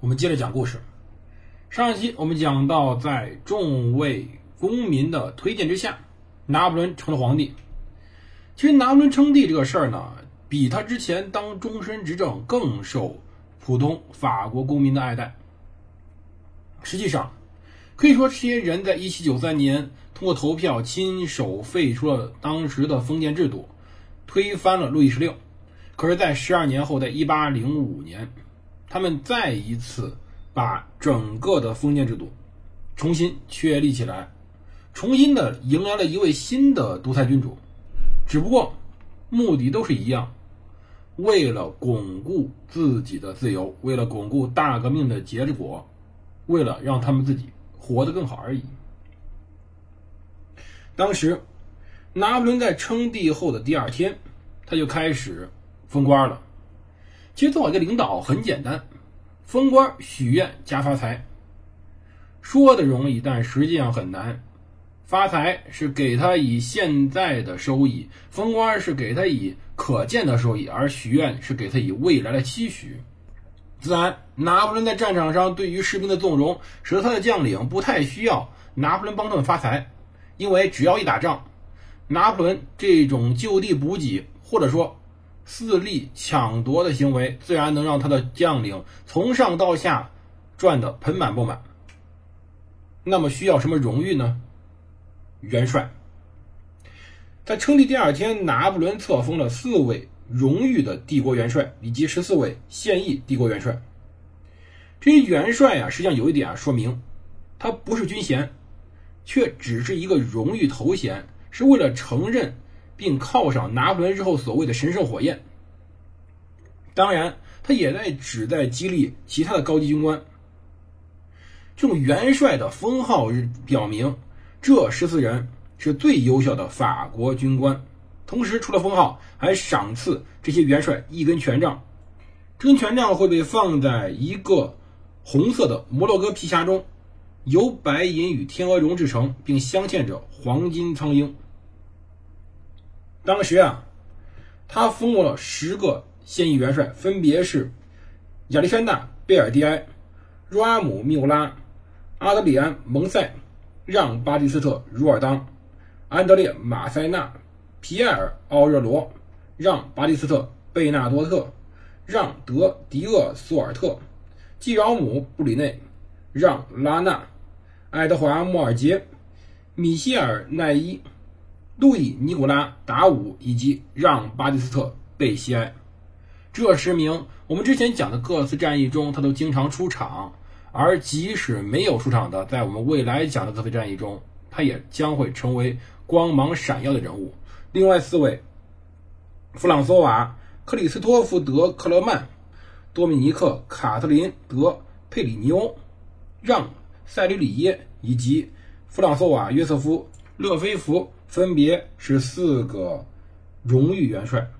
我们接着讲故事。上一期我们讲到，在众位公民的推荐之下，拿破仑成了皇帝。其实，拿破仑称帝这个事儿呢。比他之前当终身执政更受普通法国公民的爱戴。实际上，可以说这些人在1793年通过投票亲手废除了当时的封建制度，推翻了路易十六。可是，在十二年后，在1805年，他们再一次把整个的封建制度重新确立起来，重新的迎来了一位新的独裁君主。只不过，目的都是一样。为了巩固自己的自由，为了巩固大革命的结果，为了让他们自己活得更好而已。当时，拿破仑在称帝后的第二天，他就开始封官了。其实，做一个领导很简单，封官、许愿、加发财，说的容易，但实际上很难。发财是给他以现在的收益，封官是给他以可见的收益，而许愿是给他以未来的期许。自然，拿破仑在战场上对于士兵的纵容，使得他的将领不太需要拿破仑帮他们发财，因为只要一打仗，拿破仑这种就地补给或者说肆力抢夺的行为，自然能让他的将领从上到下赚得盆满钵满。那么，需要什么荣誉呢？元帅在称帝第二天，拿破仑册封了四位荣誉的帝国元帅以及十四位现役帝国元帅。这些元帅啊，实际上有一点啊，说明他不是军衔，却只是一个荣誉头衔，是为了承认并犒赏拿破仑日后所谓的神圣火焰。当然，他也在旨在激励其他的高级军官。这种元帅的封号表明。这十四人是最优秀的法国军官，同时除了封号，还赏赐这些元帅一根权杖。这根权杖会被放在一个红色的摩洛哥皮匣中，由白银与天鹅绒制成，并镶嵌着黄金苍鹰。当时啊，他封过了十个现役元帅，分别是亚历山大·贝尔蒂埃、若阿姆·缪拉、阿德里安·蒙塞。让·巴蒂斯特·茹尔当、安德烈·马塞纳、皮埃尔·奥热罗、让·巴蒂斯特·贝纳多特、让·德·迪厄索尔特、季饶姆·布里内、让·拉纳、爱德华·莫尔杰、米歇尔·奈伊、路易·尼古拉·达武以及让·巴蒂斯特·贝西埃。这十名我们之前讲的各次战役中，他都经常出场。而即使没有出场的，在我们未来讲的各次战役中，他也将会成为光芒闪耀的人物。另外四位：弗朗索瓦·克里斯托弗·德·克勒曼、多米尼克·卡特林·德·佩里尼欧、让·塞吕里耶以及弗朗索瓦·约瑟夫·勒菲弗，分别是四个荣誉元帅。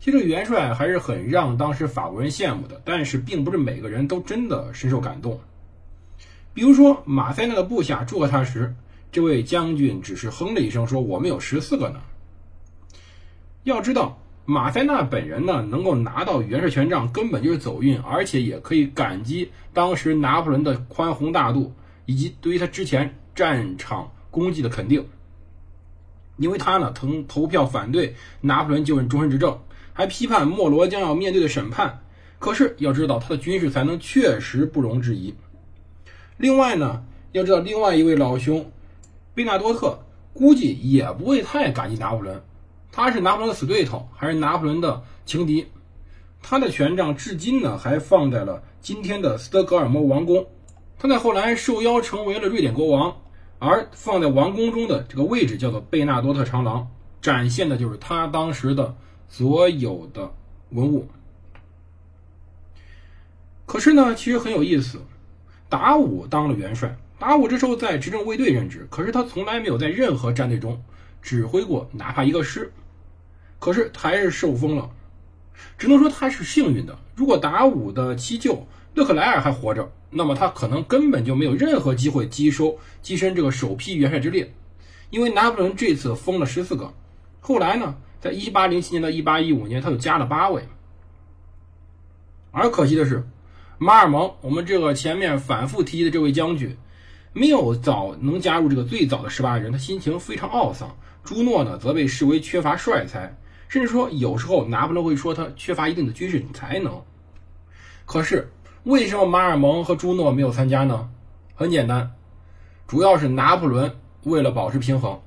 其实元帅还是很让当时法国人羡慕的，但是并不是每个人都真的深受感动。比如说马塞纳的部下祝贺他时，这位将军只是哼了一声说：“我们有十四个呢。”要知道，马塞纳本人呢能够拿到元帅权杖，根本就是走运，而且也可以感激当时拿破仑的宽宏大度，以及对于他之前战场功绩的肯定。因为他呢曾投票反对拿破仑就任终身执政。还批判莫罗将要面对的审判，可是要知道他的军事才能确实不容置疑。另外呢，要知道另外一位老兄贝纳多特估计也不会太感激拿破仑，他是拿破仑的死对头，还是拿破仑的情敌。他的权杖至今呢还放在了今天的斯德哥尔摩王宫。他在后来受邀成为了瑞典国王，而放在王宫中的这个位置叫做贝纳多特长廊，展现的就是他当时的。所有的文物，可是呢，其实很有意思，达武当了元帅，达武这时候在执政卫队任职，可是他从来没有在任何战队中指挥过哪怕一个师，可是他还是受封了，只能说他是幸运的。如果达武的七舅勒克莱尔还活着，那么他可能根本就没有任何机会跻收跻身这个首批元帅之列，因为拿破仑这次封了十四个，后来呢，在一八零七年到一八一五年，他又加了八位。而可惜的是。马尔蒙，我们这个前面反复提及的这位将军，没有早能加入这个最早的十八人，他心情非常懊丧。朱诺呢，则被视为缺乏帅才，甚至说有时候拿破仑会说他缺乏一定的军事才能。可是为什么马尔蒙和朱诺没有参加呢？很简单，主要是拿破仑为了保持平衡。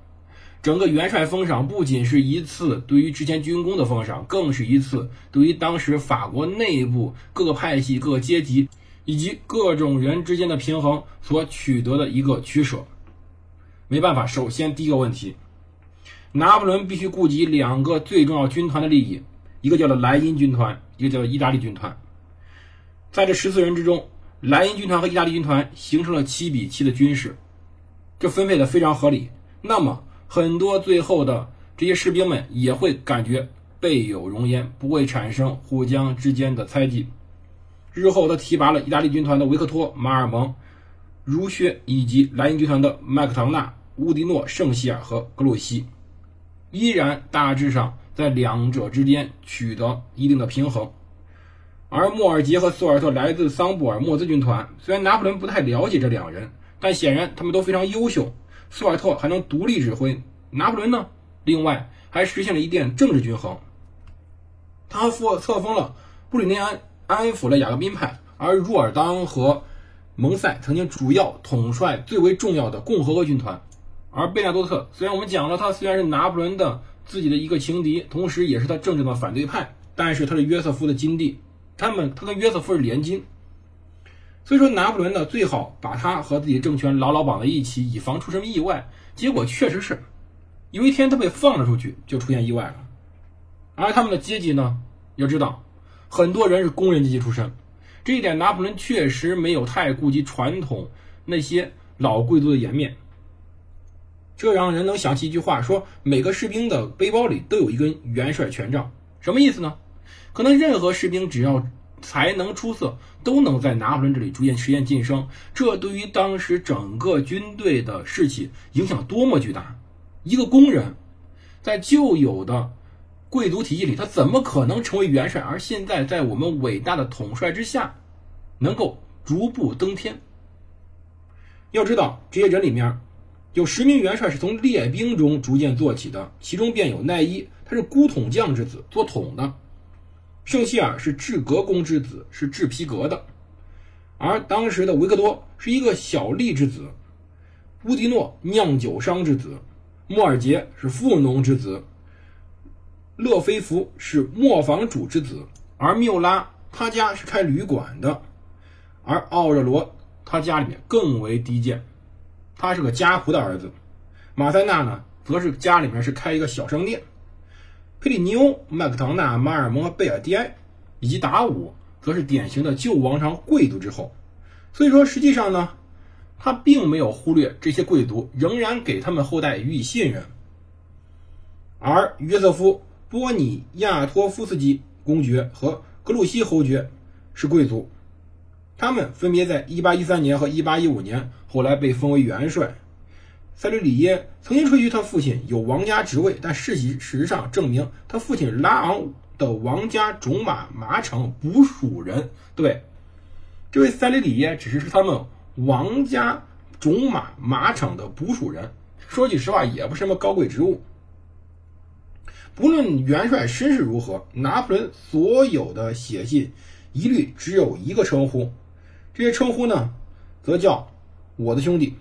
整个元帅封赏不仅是一次对于之前军功的封赏，更是一次对于当时法国内部各个派系、各个阶级以及各种人之间的平衡所取得的一个取舍。没办法，首先第一个问题，拿破仑必须顾及两个最重要军团的利益，一个叫做莱茵军团，一个叫做意大利军团。在这十四人之中，莱茵军团和意大利军团形成了七比七的军事，这分配的非常合理。那么，很多最后的这些士兵们也会感觉备有容焉，不会产生互相之间的猜忌。日后他提拔了意大利军团的维克托·马尔蒙、儒薛以及莱茵军团的麦克唐纳、乌迪诺、圣希尔和格鲁西，依然大致上在两者之间取得一定的平衡。而莫尔杰和索尔特来自桑布尔莫兹军团，虽然拿破仑不太了解这两人，但显然他们都非常优秀。苏尔特还能独立指挥，拿破仑呢？另外还实现了一定政治均衡。他复册封了布吕内安，安抚了雅各宾派，而若尔当和蒙塞曾经主要统帅最为重要的共和国军团。而贝纳多特虽然我们讲了，他虽然是拿破仑的自己的一个情敌，同时也是他政治的反对派，但是他是约瑟夫的金弟，他们他跟约瑟夫是联军。所以说，拿破仑呢，最好把他和自己政权牢牢绑在一起，以防出什么意外。结果确实是，有一天他被放了出去，就出现意外了。而他们的阶级呢，要知道，很多人是工人阶级出身，这一点拿破仑确实没有太顾及传统那些老贵族的颜面。这让人能想起一句话，说每个士兵的背包里都有一根元帅权杖，什么意思呢？可能任何士兵只要。才能出色，都能在拿破仑这里逐渐实现晋升。这对于当时整个军队的士气影响多么巨大！一个工人，在旧有的贵族体系里，他怎么可能成为元帅？而现在，在我们伟大的统帅之下，能够逐步登天。要知道，这些人里面有十名元帅是从列兵中逐渐做起的，其中便有奈伊，他是孤统将之子，做统的。圣希尔是治格公之子，是制皮革的；而当时的维克多是一个小吏之子，乌迪诺酿酒商之子，莫尔杰是富农之子，勒菲弗是磨坊主之子，而缪拉他家是开旅馆的，而奥热罗他家里面更为低贱，他是个家仆的儿子，马塞纳呢，则是家里面是开一个小商店。佩里尼欧、麦克唐纳、马尔蒙和贝尔蒂埃，以及达武，则是典型的旧王朝贵族之后。所以说，实际上呢，他并没有忽略这些贵族，仍然给他们后代予以信任。而约瑟夫·波尼亚托夫斯基公爵和格鲁西侯爵是贵族，他们分别在1813年和1815年后来被封为元帅。塞吕里耶曾经吹嘘他父亲有王家职位，但事实事实上证明他父亲拉昂的王家种马马场捕鼠人。对，这位塞吕里耶只是是他们王家种马马场的捕鼠人。说句实话，也不是什么高贵职务。不论元帅身世如何，拿破仑所有的写信一律只有一个称呼，这些称呼呢，则叫我的兄弟。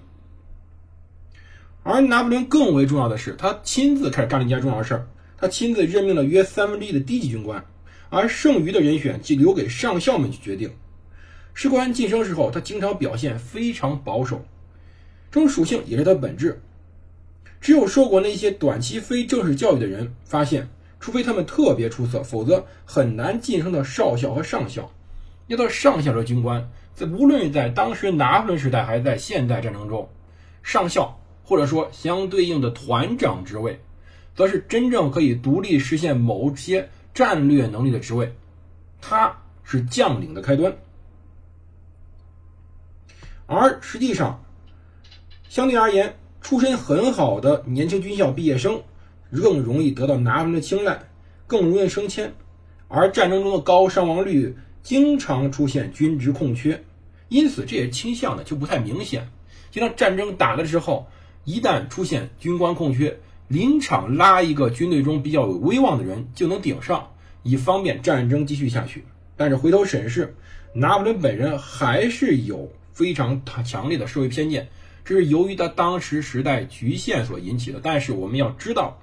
而拿破仑更为重要的是，他亲自开始干了一件重要的事儿，他亲自任命了约三分之一的低级军官，而剩余的人选即留给上校们去决定。士官晋升时候，他经常表现非常保守，这种属性也是他本质。只有受过那些短期非正式教育的人发现，除非他们特别出色，否则很难晋升到少校和上校。要到上校的军官，在无论在当时拿破仑时代还是在现代战争中，上校或者说相对应的团长职位，则是真正可以独立实现某些战略能力的职位，它是将领的开端。而实际上，相对而言，出身很好的年轻军校毕业生更容易得到拿破仑的青睐，更容易升迁，而战争中的高伤亡率经常出现军职空缺，因此这些倾向呢就不太明显。就像战争打的时候，一旦出现军官空缺，临场拉一个军队中比较有威望的人就能顶上，以方便战争继续下去。但是回头审视，拿破仑本人还是有。非常强烈的社会偏见，这是由于他当时时代局限所引起的。但是我们要知道，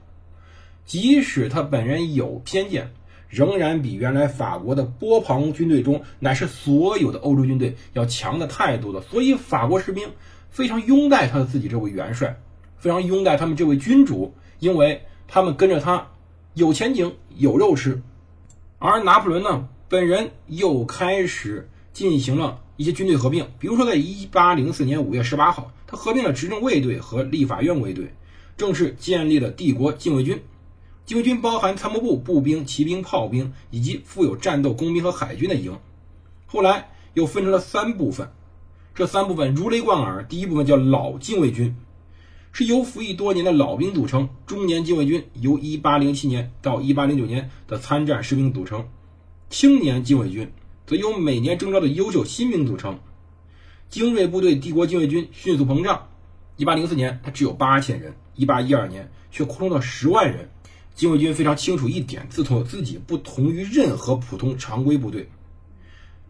即使他本人有偏见，仍然比原来法国的波旁军队中乃是所有的欧洲军队要强的太多了。所以法国士兵非常拥戴他的自己这位元帅，非常拥戴他们这位君主，因为他们跟着他有前景、有肉吃。而拿破仑呢，本人又开始进行了。一些军队合并，比如说，在一八零四年五月十八号，他合并了执政卫队和立法院卫队，正式建立了帝国禁卫军。禁卫军包含参谋部、步兵、骑兵、炮兵以及富有战斗工兵和海军的营。后来又分成了三部分，这三部分如雷贯耳。第一部分叫老禁卫军，是由服役多年的老兵组成；中年禁卫军由一八零七年到一八零九年的参战士兵组成；青年禁卫军。则由每年征召的优秀新兵组成，精锐部队帝国禁卫军迅速膨胀。一八零四年，它只有八千人；一八一二年，却扩充到十万人。禁卫军非常清楚一点，自从自己不同于任何普通常规部队。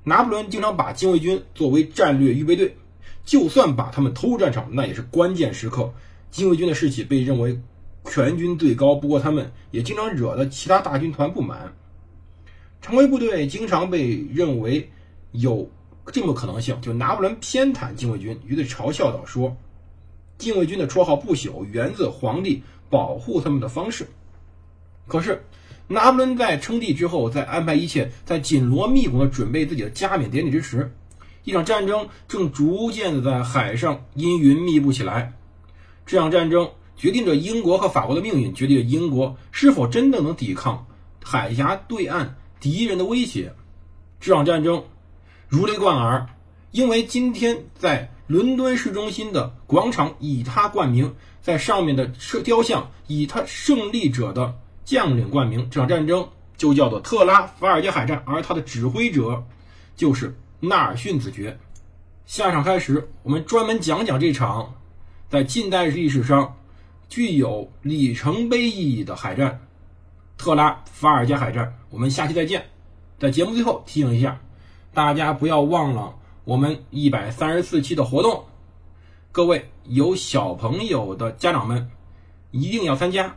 拿破仑经常把禁卫军作为战略预备队，就算把他们投入战场，那也是关键时刻。禁卫军的士气被认为全军最高，不过他们也经常惹得其他大军团不满。常规部队经常被认为有这么可能性，就拿破仑偏袒禁卫军，于是嘲笑道：“说禁卫军的绰号不朽，源自皇帝保护他们的方式。”可是拿破仑在称帝之后，在安排一切，在紧锣密鼓的准备自己的加冕典礼之时，一场战争正逐渐的在海上阴云密布起来。这场战争决定着英国和法国的命运，决定着英国是否真的能抵抗海峡对岸。敌人的威胁，这场战争如雷贯耳，因为今天在伦敦市中心的广场以他冠名，在上面的设雕像以他胜利者的将领冠名，这场战争就叫做特拉法尔加海战，而他的指挥者就是纳尔逊子爵。下场开始，我们专门讲讲这场在近代历史上具有里程碑意义的海战。特拉法尔加海战，我们下期再见。在节目最后提醒一下，大家不要忘了我们一百三十四期的活动。各位有小朋友的家长们一定要参加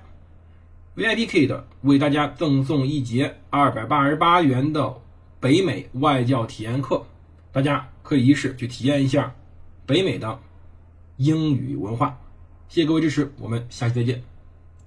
VIP Kid 为大家赠送一节二百八十八元的北美外教体验课，大家可以一试去体验一下北美的英语文化。谢谢各位支持，我们下期再见。